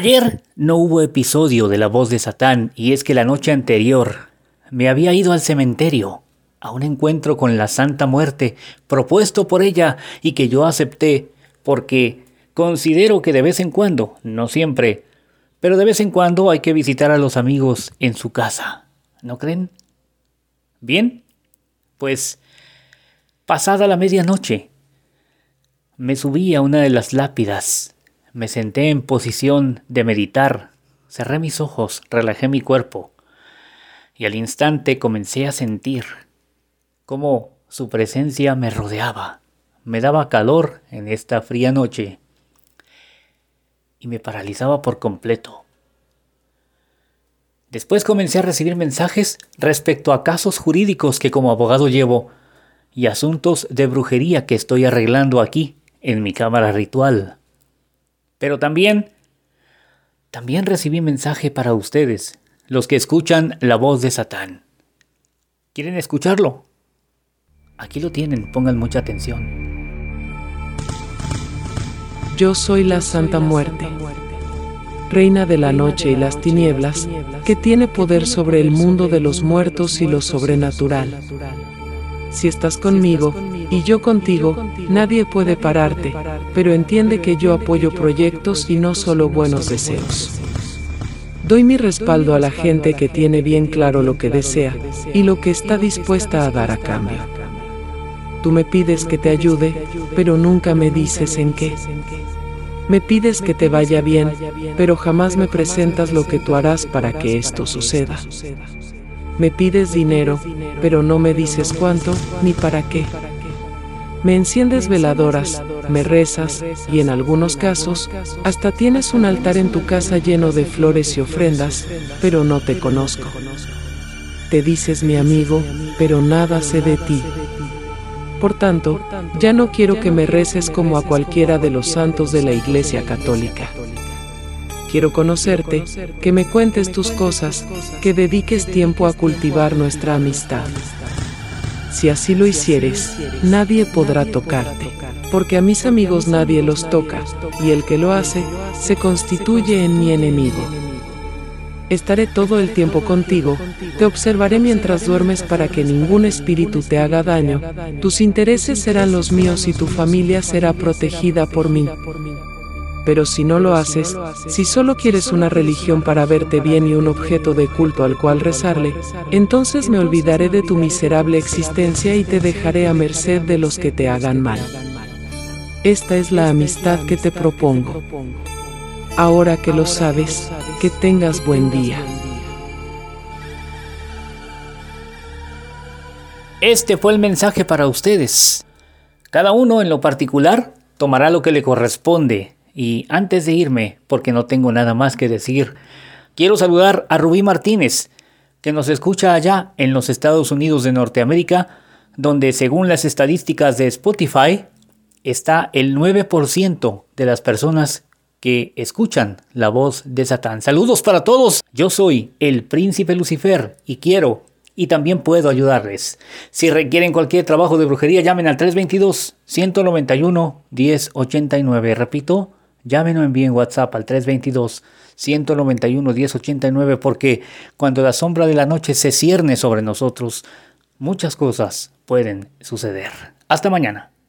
Ayer no hubo episodio de La voz de Satán y es que la noche anterior me había ido al cementerio a un encuentro con la Santa Muerte propuesto por ella y que yo acepté porque considero que de vez en cuando, no siempre, pero de vez en cuando hay que visitar a los amigos en su casa. ¿No creen? Bien, pues pasada la medianoche, me subí a una de las lápidas, me senté en posición de meditar, cerré mis ojos, relajé mi cuerpo y al instante comencé a sentir cómo su presencia me rodeaba, me daba calor en esta fría noche y me paralizaba por completo. Después comencé a recibir mensajes respecto a casos jurídicos que como abogado llevo y asuntos de brujería que estoy arreglando aquí en mi cámara ritual. Pero también, también recibí mensaje para ustedes, los que escuchan la voz de Satán. ¿Quieren escucharlo? Aquí lo tienen, pongan mucha atención. Yo soy la Santa Muerte, reina de la noche y las tinieblas, que tiene poder sobre el mundo de los muertos y lo sobrenatural. Si estás conmigo y yo contigo, nadie puede pararte, pero entiende que yo apoyo proyectos y no solo buenos deseos. Doy mi respaldo a la gente que tiene bien claro lo que desea y lo que está dispuesta a dar a cambio. Tú me pides que te ayude, pero nunca me dices en qué. Me pides que te vaya bien, pero jamás me presentas lo que tú harás para que esto suceda. Me pides dinero, pero no me dices cuánto ni para qué. Me enciendes veladoras, me rezas y en algunos casos hasta tienes un altar en tu casa lleno de flores y ofrendas, pero no te conozco. Te dices mi amigo, pero nada sé de ti. Por tanto, ya no quiero que me reces como a cualquiera de los santos de la Iglesia Católica. Quiero conocerte, que me cuentes tus cosas, que dediques tiempo a cultivar nuestra amistad. Si así lo hicieres, nadie podrá tocarte, porque a mis amigos nadie los toca, y el que lo hace, se constituye en mi enemigo. Estaré todo el tiempo contigo, te observaré mientras duermes para que ningún espíritu te haga daño, tus intereses serán los míos y tu familia será protegida por mí. Pero si no lo haces, si solo quieres una religión para verte bien y un objeto de culto al cual rezarle, entonces me olvidaré de tu miserable existencia y te dejaré a merced de los que te hagan mal. Esta es la amistad que te propongo. Ahora que lo sabes, que tengas buen día. Este fue el mensaje para ustedes. Cada uno en lo particular tomará lo que le corresponde. Y antes de irme, porque no tengo nada más que decir, quiero saludar a Rubí Martínez, que nos escucha allá en los Estados Unidos de Norteamérica, donde según las estadísticas de Spotify, está el 9% de las personas que escuchan la voz de Satán. Saludos para todos. Yo soy el príncipe Lucifer y quiero y también puedo ayudarles. Si requieren cualquier trabajo de brujería, llamen al 322-191-1089. Repito, llamen o envíen WhatsApp al 322-191-1089 porque cuando la sombra de la noche se cierne sobre nosotros, muchas cosas pueden suceder. Hasta mañana.